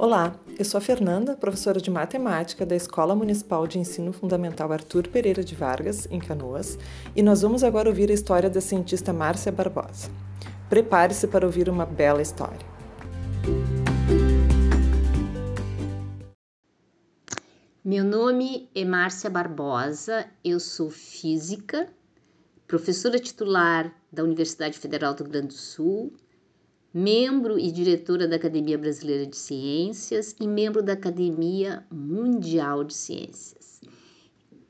Olá, eu sou a Fernanda, professora de matemática da Escola Municipal de Ensino Fundamental Arthur Pereira de Vargas, em Canoas, e nós vamos agora ouvir a história da cientista Márcia Barbosa. Prepare-se para ouvir uma bela história. Meu nome é Márcia Barbosa, eu sou física, professora titular da Universidade Federal do Rio Grande do Sul, membro e diretora da Academia Brasileira de Ciências e membro da Academia Mundial de Ciências.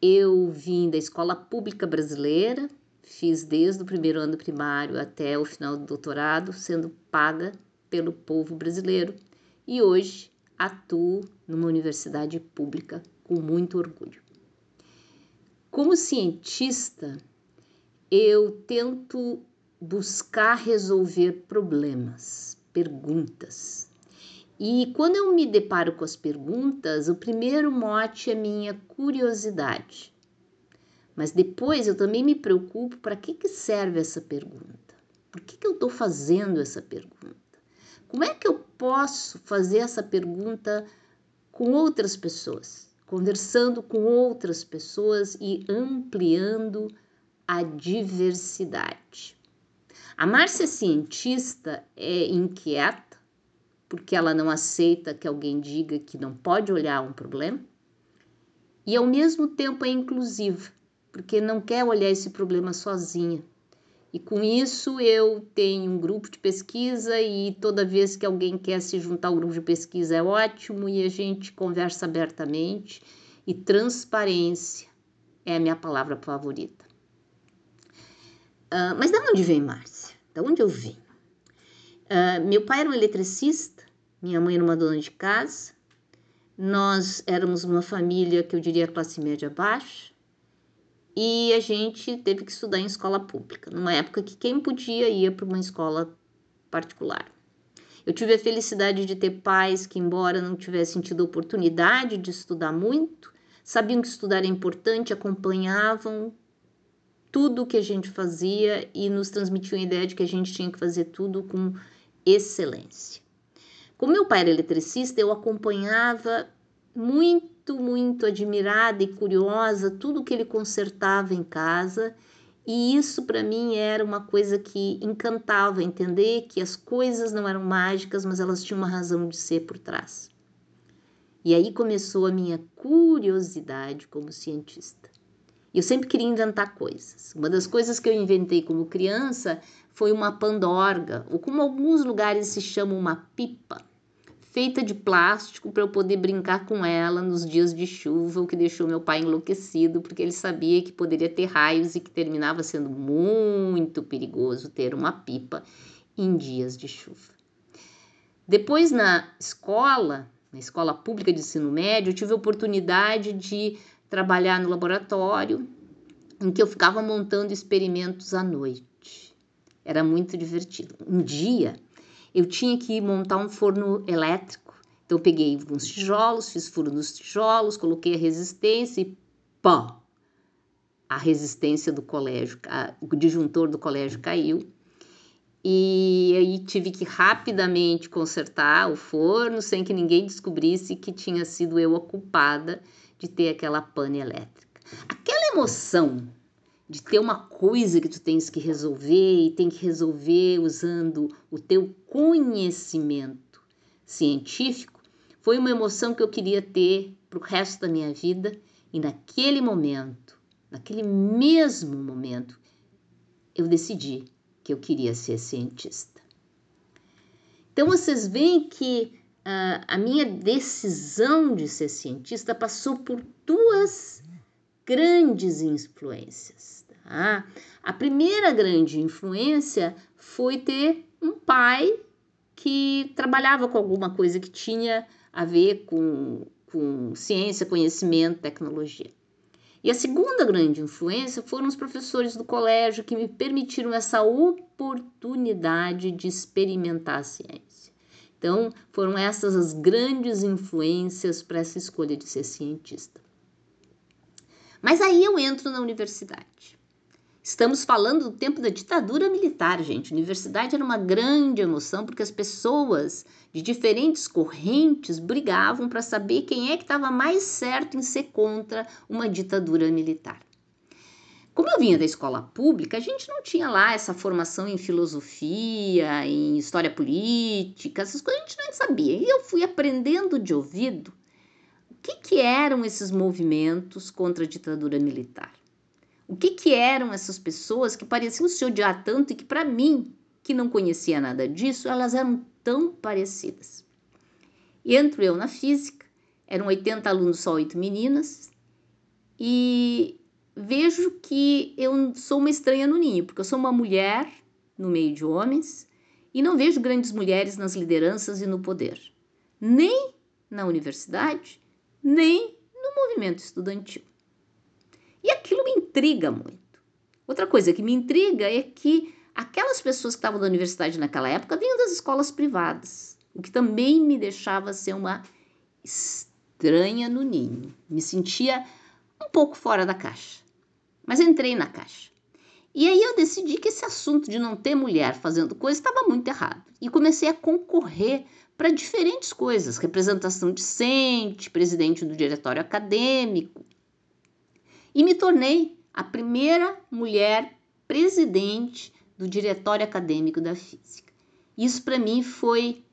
Eu vim da Escola Pública Brasileira, fiz desde o primeiro ano primário até o final do doutorado, sendo paga pelo povo brasileiro e hoje atuo numa universidade pública com muito orgulho. Como cientista, eu tento buscar resolver problemas, perguntas. E quando eu me deparo com as perguntas, o primeiro mote é minha curiosidade. Mas depois eu também me preocupo para que, que serve essa pergunta? Por que, que eu estou fazendo essa pergunta? Como é que eu posso fazer essa pergunta com outras pessoas, conversando com outras pessoas e ampliando a diversidade? A Márcia cientista é inquieta porque ela não aceita que alguém diga que não pode olhar um problema e ao mesmo tempo é inclusiva porque não quer olhar esse problema sozinha. E com isso eu tenho um grupo de pesquisa e toda vez que alguém quer se juntar ao grupo de pesquisa é ótimo e a gente conversa abertamente e transparência é a minha palavra favorita. Uh, mas de onde vem Márcia? De onde eu vim? Uh, meu pai era um eletricista, minha mãe era uma dona de casa. Nós éramos uma família que eu diria classe média baixa e a gente teve que estudar em escola pública, numa época que quem podia ia para uma escola particular. Eu tive a felicidade de ter pais que, embora não tivessem tido oportunidade de estudar muito, sabiam que estudar é importante, acompanhavam tudo o que a gente fazia e nos transmitiu a ideia de que a gente tinha que fazer tudo com excelência. Como meu pai era eletricista, eu acompanhava muito, muito admirada e curiosa tudo que ele consertava em casa, e isso para mim era uma coisa que encantava entender que as coisas não eram mágicas, mas elas tinham uma razão de ser por trás. E aí começou a minha curiosidade como cientista. Eu sempre queria inventar coisas. Uma das coisas que eu inventei como criança foi uma pandorga, ou como alguns lugares se chama uma pipa, feita de plástico para eu poder brincar com ela nos dias de chuva, o que deixou meu pai enlouquecido, porque ele sabia que poderia ter raios e que terminava sendo muito perigoso ter uma pipa em dias de chuva. Depois na escola, na escola pública de ensino médio, eu tive a oportunidade de trabalhar no laboratório, em que eu ficava montando experimentos à noite. Era muito divertido. Um dia eu tinha que montar um forno elétrico, então eu peguei uns tijolos, fiz furo nos tijolos, coloquei a resistência e pó! A resistência do colégio, o disjuntor do colégio caiu. E aí tive que rapidamente consertar o forno sem que ninguém descobrisse que tinha sido eu a culpada de ter aquela pane elétrica. Aquela emoção de ter uma coisa que tu tens que resolver e tem que resolver usando o teu conhecimento científico, foi uma emoção que eu queria ter para o resto da minha vida e naquele momento, naquele mesmo momento, eu decidi que eu queria ser cientista. Então vocês veem que uh, a minha decisão de ser cientista passou por duas grandes influências. Tá? A primeira grande influência foi ter um pai que trabalhava com alguma coisa que tinha a ver com, com ciência, conhecimento, tecnologia. E a segunda grande influência foram os professores do colégio que me permitiram essa oportunidade de experimentar a ciência. Então, foram essas as grandes influências para essa escolha de ser cientista. Mas aí eu entro na universidade. Estamos falando do tempo da ditadura militar, gente. Universidade era uma grande emoção porque as pessoas de diferentes correntes brigavam para saber quem é que estava mais certo em ser contra uma ditadura militar. Como eu vinha da escola pública, a gente não tinha lá essa formação em filosofia, em história política, essas coisas a gente não sabia. E eu fui aprendendo de ouvido o que, que eram esses movimentos contra a ditadura militar. O que, que eram essas pessoas que pareciam se odiar tanto e que, para mim, que não conhecia nada disso, elas eram tão parecidas. Entro eu na física, eram 80 alunos, só 8 meninas, e vejo que eu sou uma estranha no ninho, porque eu sou uma mulher no meio de homens e não vejo grandes mulheres nas lideranças e no poder, nem na universidade, nem no movimento estudantil. E aquilo me intriga muito. Outra coisa que me intriga é que aquelas pessoas que estavam da universidade naquela época vinham das escolas privadas, o que também me deixava ser uma estranha no ninho. Me sentia um pouco fora da caixa. Mas entrei na caixa. E aí eu decidi que esse assunto de não ter mulher fazendo coisa estava muito errado. E comecei a concorrer para diferentes coisas: representação discente, presidente do diretório acadêmico. E me tornei a primeira mulher presidente do diretório acadêmico da física. Isso para mim foi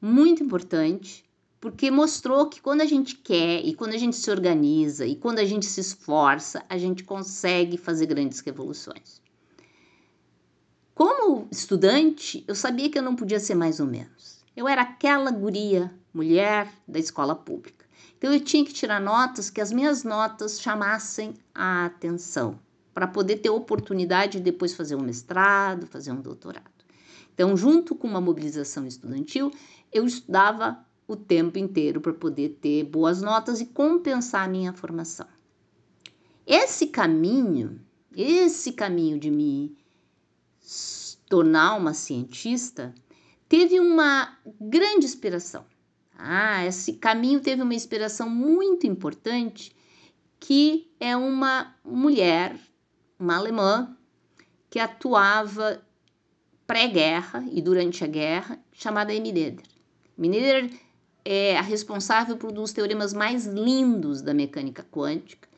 muito importante porque mostrou que quando a gente quer e quando a gente se organiza e quando a gente se esforça, a gente consegue fazer grandes revoluções. Como estudante, eu sabia que eu não podia ser mais ou menos. Eu era aquela guria, mulher da escola pública. Então eu tinha que tirar notas que as minhas notas chamassem a atenção, para poder ter oportunidade de depois fazer um mestrado, fazer um doutorado. Então, junto com uma mobilização estudantil, eu estudava o tempo inteiro para poder ter boas notas e compensar a minha formação. Esse caminho, esse caminho de me tornar uma cientista, teve uma grande inspiração. Ah, esse caminho teve uma inspiração muito importante, que é uma mulher, uma alemã, que atuava pré-guerra e durante a guerra, chamada. Amy é a responsável por um dos teoremas mais lindos da mecânica quântica.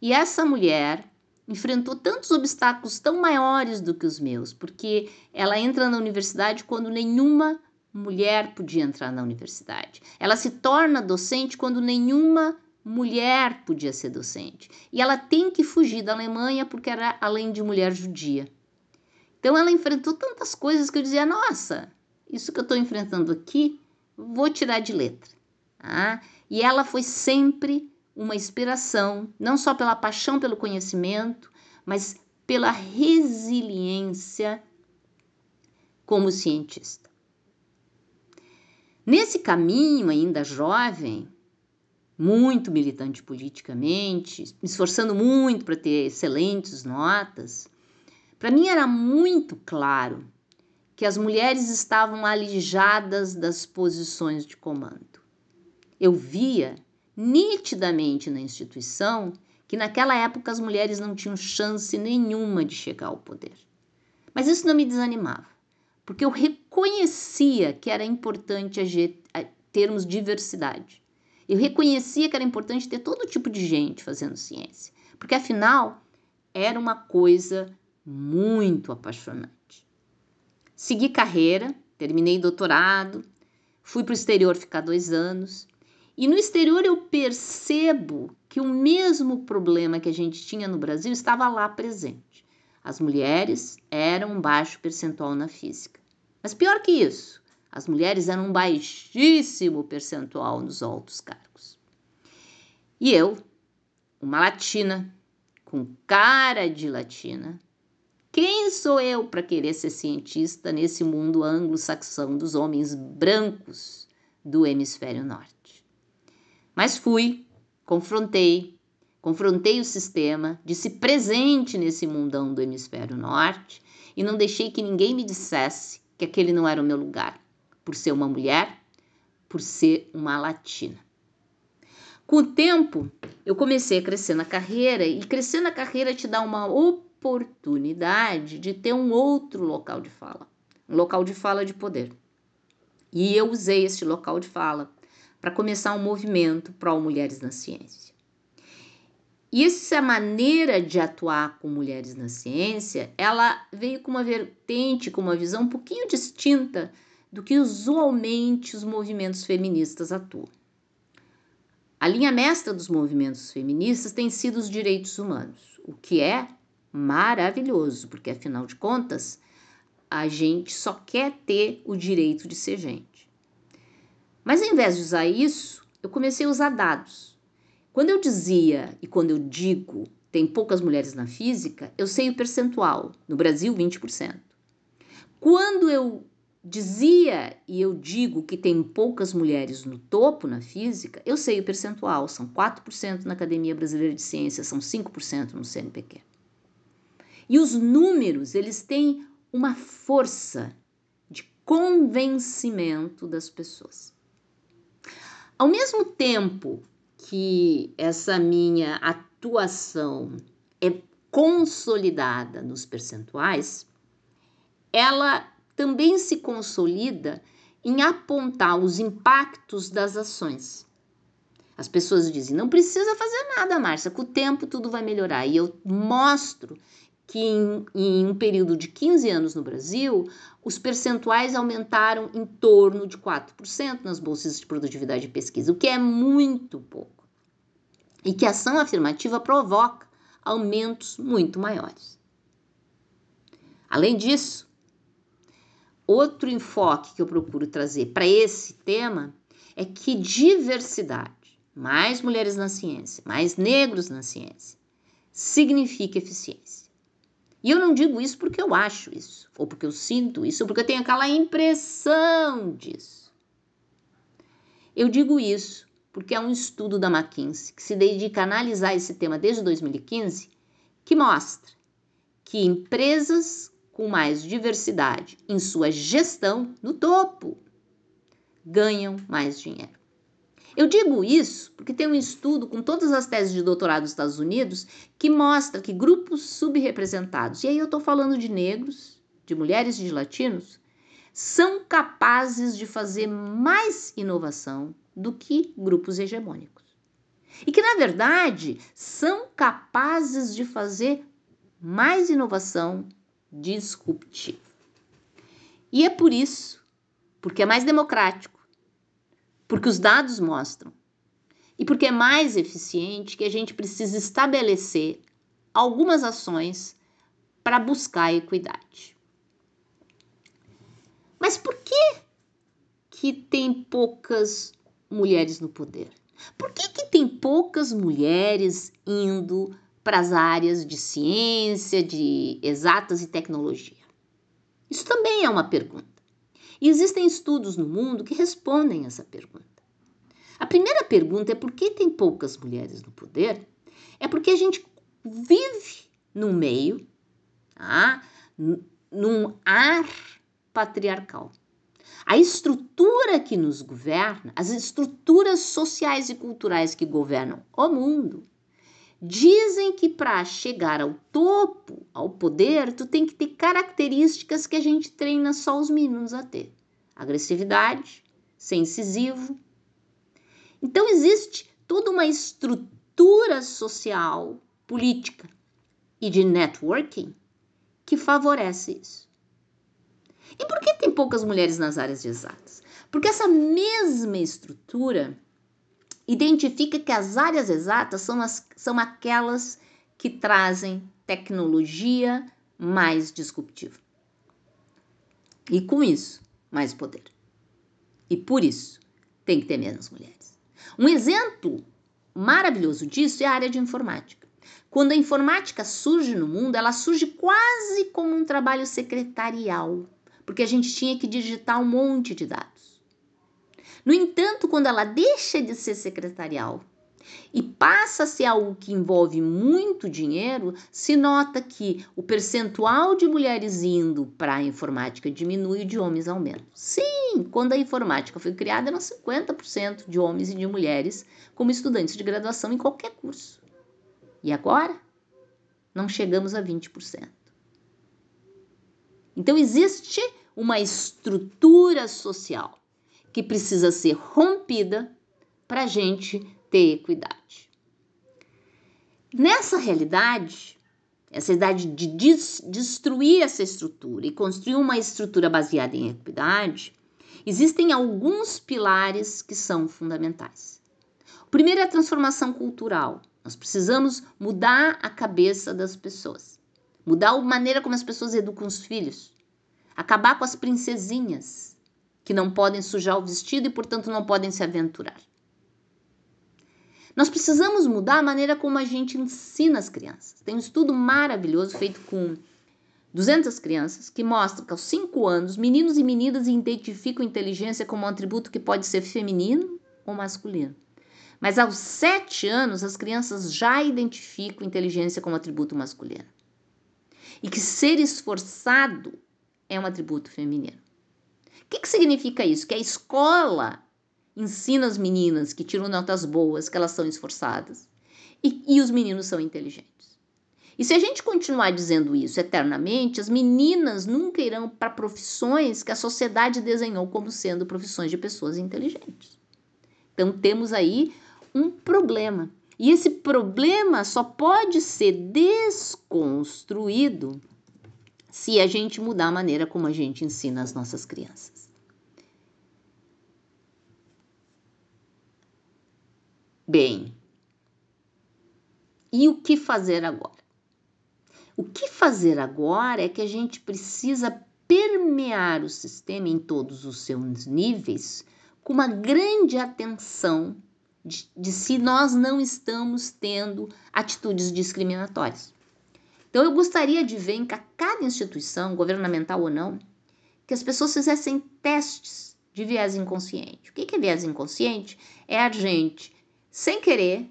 E essa mulher enfrentou tantos obstáculos tão maiores do que os meus, porque ela entra na universidade quando nenhuma mulher podia entrar na universidade. Ela se torna docente quando nenhuma mulher podia ser docente. E ela tem que fugir da Alemanha porque era além de mulher judia. Então ela enfrentou tantas coisas que eu dizia: "Nossa, isso que eu estou enfrentando aqui vou tirar de letra. Tá? E ela foi sempre uma inspiração, não só pela paixão pelo conhecimento, mas pela resiliência como cientista. Nesse caminho, ainda jovem, muito militante politicamente, me esforçando muito para ter excelentes notas, para mim era muito claro que as mulheres estavam alijadas das posições de comando. Eu via nitidamente na instituição que naquela época as mulheres não tinham chance nenhuma de chegar ao poder. Mas isso não me desanimava, porque eu reconhecia que era importante termos diversidade. Eu reconhecia que era importante ter todo tipo de gente fazendo ciência, porque afinal era uma coisa muito apaixonante. Segui carreira, terminei doutorado, fui para o exterior ficar dois anos. E no exterior eu percebo que o mesmo problema que a gente tinha no Brasil estava lá presente. As mulheres eram um baixo percentual na física. Mas pior que isso, as mulheres eram um baixíssimo percentual nos altos cargos. E eu, uma latina, com cara de latina, quem sou eu para querer ser cientista nesse mundo anglo-saxão dos homens brancos do hemisfério norte? Mas fui, confrontei, confrontei o sistema, disse presente nesse mundão do hemisfério norte e não deixei que ninguém me dissesse que aquele não era o meu lugar, por ser uma mulher, por ser uma latina. Com o tempo, eu comecei a crescer na carreira e crescer na carreira te dá uma oportunidade oportunidade de ter um outro local de fala, um local de fala de poder. E eu usei este local de fala para começar um movimento pró-mulheres na ciência. E essa maneira de atuar com mulheres na ciência, ela veio com uma vertente, com uma visão um pouquinho distinta do que usualmente os movimentos feministas atuam. A linha mestra dos movimentos feministas tem sido os direitos humanos, o que é maravilhoso, porque afinal de contas, a gente só quer ter o direito de ser gente. Mas ao invés de usar isso, eu comecei a usar dados. Quando eu dizia e quando eu digo tem poucas mulheres na física, eu sei o percentual. No Brasil, 20%. Quando eu dizia e eu digo que tem poucas mulheres no topo na física, eu sei o percentual, são 4% na Academia Brasileira de Ciências, são 5% no CNPq. E os números, eles têm uma força de convencimento das pessoas. Ao mesmo tempo que essa minha atuação é consolidada nos percentuais, ela também se consolida em apontar os impactos das ações. As pessoas dizem: não precisa fazer nada, Márcia, com o tempo tudo vai melhorar. E eu mostro que em, em, um período de 15 anos no Brasil, os percentuais aumentaram em torno de 4% nas bolsas de produtividade de pesquisa, o que é muito pouco. E que a ação afirmativa provoca aumentos muito maiores. Além disso, Outro enfoque que eu procuro trazer para esse tema é que diversidade, mais mulheres na ciência, mais negros na ciência, significa eficiência. E eu não digo isso porque eu acho isso, ou porque eu sinto isso, ou porque eu tenho aquela impressão disso. Eu digo isso porque é um estudo da McKinsey que se dedica a analisar esse tema desde 2015, que mostra que empresas com mais diversidade em sua gestão no topo ganham mais dinheiro. Eu digo isso porque tem um estudo com todas as teses de doutorado dos Estados Unidos que mostra que grupos subrepresentados, e aí eu estou falando de negros, de mulheres e de latinos, são capazes de fazer mais inovação do que grupos hegemônicos. E que, na verdade, são capazes de fazer mais inovação disruptivo. E é por isso, porque é mais democrático, porque os dados mostram e porque é mais eficiente que a gente precisa estabelecer algumas ações para buscar a equidade. Mas por que que tem poucas mulheres no poder? Por que, que tem poucas mulheres indo para as áreas de ciência, de exatas e tecnologia? Isso também é uma pergunta. E existem estudos no mundo que respondem essa pergunta. A primeira pergunta é por que tem poucas mulheres no poder? É porque a gente vive num meio, tá? num ar patriarcal. A estrutura que nos governa, as estruturas sociais e culturais que governam o mundo, Dizem que para chegar ao topo, ao poder, tu tem que ter características que a gente treina só os meninos a ter: agressividade, ser incisivo. Então existe toda uma estrutura social, política e de networking que favorece isso. E por que tem poucas mulheres nas áreas de exatas? Porque essa mesma estrutura identifica que as áreas exatas são, as, são aquelas que trazem tecnologia mais disruptiva. E com isso, mais poder. E por isso, tem que ter menos mulheres. Um exemplo maravilhoso disso é a área de informática. Quando a informática surge no mundo, ela surge quase como um trabalho secretarial, porque a gente tinha que digitar um monte de dados. No entanto, quando ela deixa de ser secretarial e passa a ser algo que envolve muito dinheiro, se nota que o percentual de mulheres indo para a informática diminui e de homens aumenta. Sim, quando a informática foi criada, eram 50% de homens e de mulheres como estudantes de graduação em qualquer curso. E agora? não chegamos a 20%. Então existe uma estrutura social que precisa ser rompida para a gente ter equidade. Nessa realidade, essa idade de des destruir essa estrutura e construir uma estrutura baseada em equidade, existem alguns pilares que são fundamentais. O primeiro é a transformação cultural. Nós precisamos mudar a cabeça das pessoas, mudar a maneira como as pessoas educam os filhos, acabar com as princesinhas que não podem sujar o vestido e, portanto, não podem se aventurar. Nós precisamos mudar a maneira como a gente ensina as crianças. Tem um estudo maravilhoso feito com 200 crianças que mostra que aos 5 anos, meninos e meninas identificam inteligência como um atributo que pode ser feminino ou masculino. Mas aos 7 anos, as crianças já identificam inteligência como atributo masculino. E que ser esforçado é um atributo feminino. O que, que significa isso? Que a escola ensina as meninas que tiram notas boas, que elas são esforçadas, e, e os meninos são inteligentes. E se a gente continuar dizendo isso eternamente, as meninas nunca irão para profissões que a sociedade desenhou como sendo profissões de pessoas inteligentes. Então temos aí um problema. E esse problema só pode ser desconstruído se a gente mudar a maneira como a gente ensina as nossas crianças. Bem, e o que fazer agora? O que fazer agora é que a gente precisa permear o sistema em todos os seus níveis com uma grande atenção de, de se nós não estamos tendo atitudes discriminatórias. Então, eu gostaria de ver em cada instituição, governamental ou não, que as pessoas fizessem testes de viés inconsciente. O que é viés inconsciente? É a gente sem querer,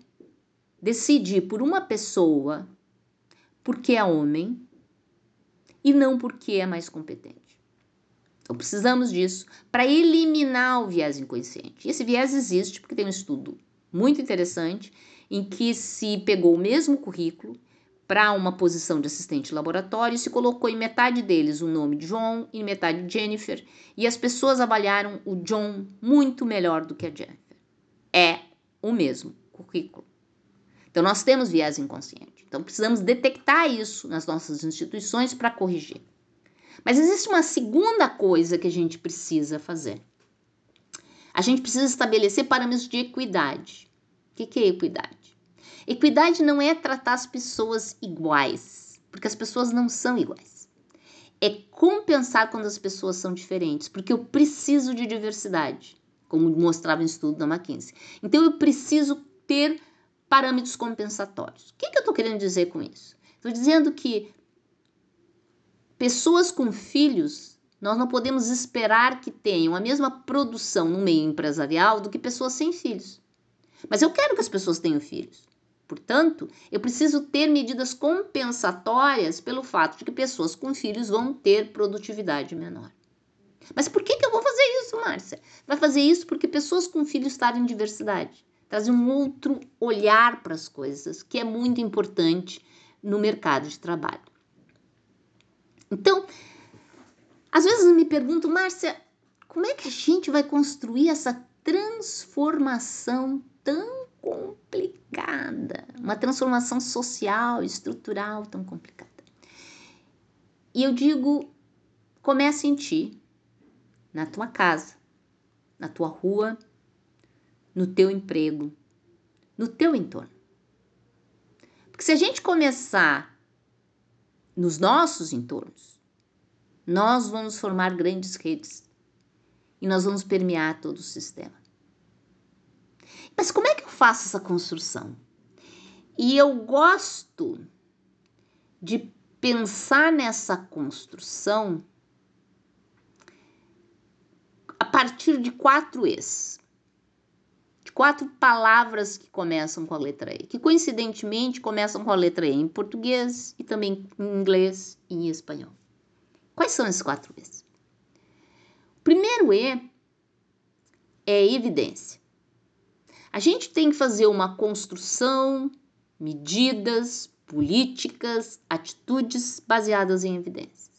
decidir por uma pessoa porque é homem e não porque é mais competente. Então precisamos disso para eliminar o viés inconsciente. E esse viés existe porque tem um estudo muito interessante em que se pegou o mesmo currículo para uma posição de assistente laboratório e se colocou em metade deles o nome John e metade Jennifer, e as pessoas avaliaram o John muito melhor do que a Jennifer. É o mesmo currículo. Então, nós temos viés inconsciente. Então, precisamos detectar isso nas nossas instituições para corrigir. Mas existe uma segunda coisa que a gente precisa fazer. A gente precisa estabelecer parâmetros de equidade. O que é equidade? Equidade não é tratar as pessoas iguais, porque as pessoas não são iguais. É compensar quando as pessoas são diferentes, porque eu preciso de diversidade como mostrava o estudo da McKinsey. Então, eu preciso ter parâmetros compensatórios. O que, que eu estou querendo dizer com isso? Estou dizendo que pessoas com filhos, nós não podemos esperar que tenham a mesma produção no meio empresarial do que pessoas sem filhos. Mas eu quero que as pessoas tenham filhos. Portanto, eu preciso ter medidas compensatórias pelo fato de que pessoas com filhos vão ter produtividade menor. Mas por que, que eu vou fazer isso, Márcia? Vai fazer isso porque pessoas com filhos estarem em diversidade. Trazem um outro olhar para as coisas, que é muito importante no mercado de trabalho. Então, às vezes me pergunto, Márcia, como é que a gente vai construir essa transformação tão complicada? Uma transformação social, estrutural tão complicada. E eu digo, comece em ti, na tua casa, na tua rua, no teu emprego, no teu entorno. Porque se a gente começar nos nossos entornos, nós vamos formar grandes redes e nós vamos permear todo o sistema. Mas como é que faço essa construção? E eu gosto de pensar nessa construção partir de quatro E's. De quatro palavras que começam com a letra E, que coincidentemente começam com a letra E em português e também em inglês e em espanhol. Quais são esses quatro E's? O primeiro E é evidência. A gente tem que fazer uma construção, medidas, políticas, atitudes baseadas em evidências.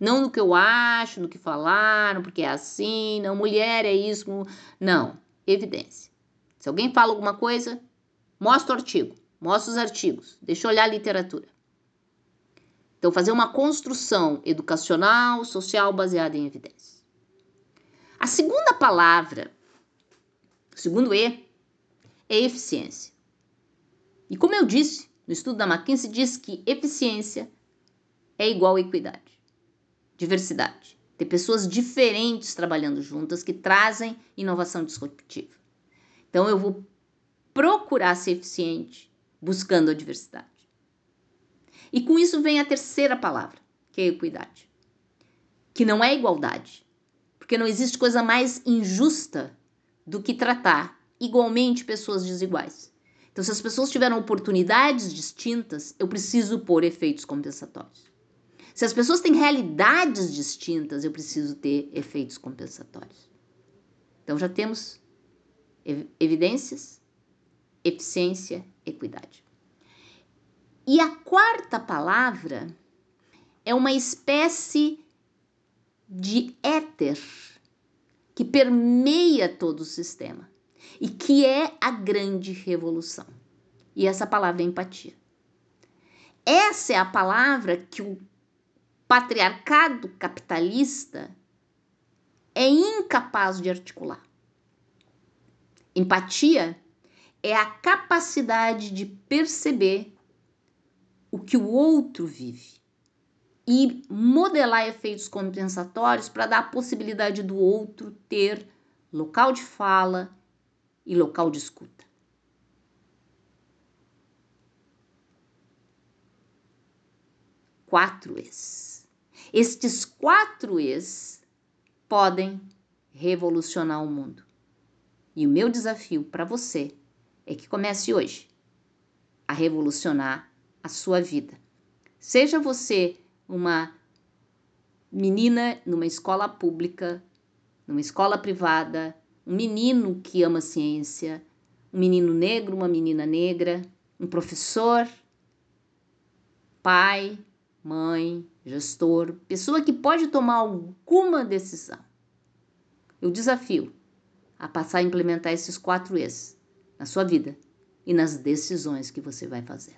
Não no que eu acho, no que falaram, porque é assim, não, mulher é isso, não, evidência. Se alguém fala alguma coisa, mostra o artigo, mostra os artigos, deixa eu olhar a literatura. Então, fazer uma construção educacional, social baseada em evidências. A segunda palavra, o segundo E, é eficiência. E como eu disse, no estudo da McKinsey diz que eficiência é igual a equidade, diversidade. Ter pessoas diferentes trabalhando juntas que trazem inovação disruptiva. Então eu vou procurar ser eficiente buscando a diversidade. E com isso vem a terceira palavra, que é equidade, que não é igualdade, porque não existe coisa mais injusta do que tratar igualmente pessoas desiguais. Então, se as pessoas tiveram oportunidades distintas, eu preciso pôr efeitos compensatórios. Se as pessoas têm realidades distintas, eu preciso ter efeitos compensatórios. Então, já temos evidências, eficiência, equidade. E a quarta palavra é uma espécie de éter que permeia todo o sistema e que é a grande revolução. E essa palavra é empatia. Essa é a palavra que o patriarcado capitalista é incapaz de articular. Empatia é a capacidade de perceber o que o outro vive e modelar efeitos compensatórios para dar a possibilidade do outro ter local de fala e local de escuta. Quatro es. Estes quatro es podem revolucionar o mundo. E o meu desafio para você é que comece hoje a revolucionar a sua vida. Seja você uma menina numa escola pública, numa escola privada, um menino que ama ciência, um menino negro, uma menina negra, um professor, pai, mãe, gestor, pessoa que pode tomar alguma decisão. Eu desafio a passar a implementar esses quatro E's na sua vida e nas decisões que você vai fazer.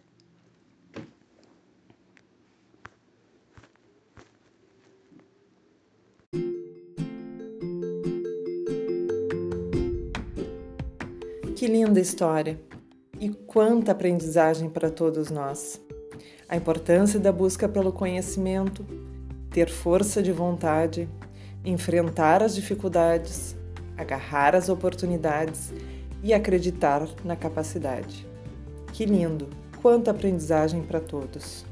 Que linda história! E quanta aprendizagem para todos nós! A importância da busca pelo conhecimento, ter força de vontade, enfrentar as dificuldades, agarrar as oportunidades e acreditar na capacidade. Que lindo! Quanta aprendizagem para todos!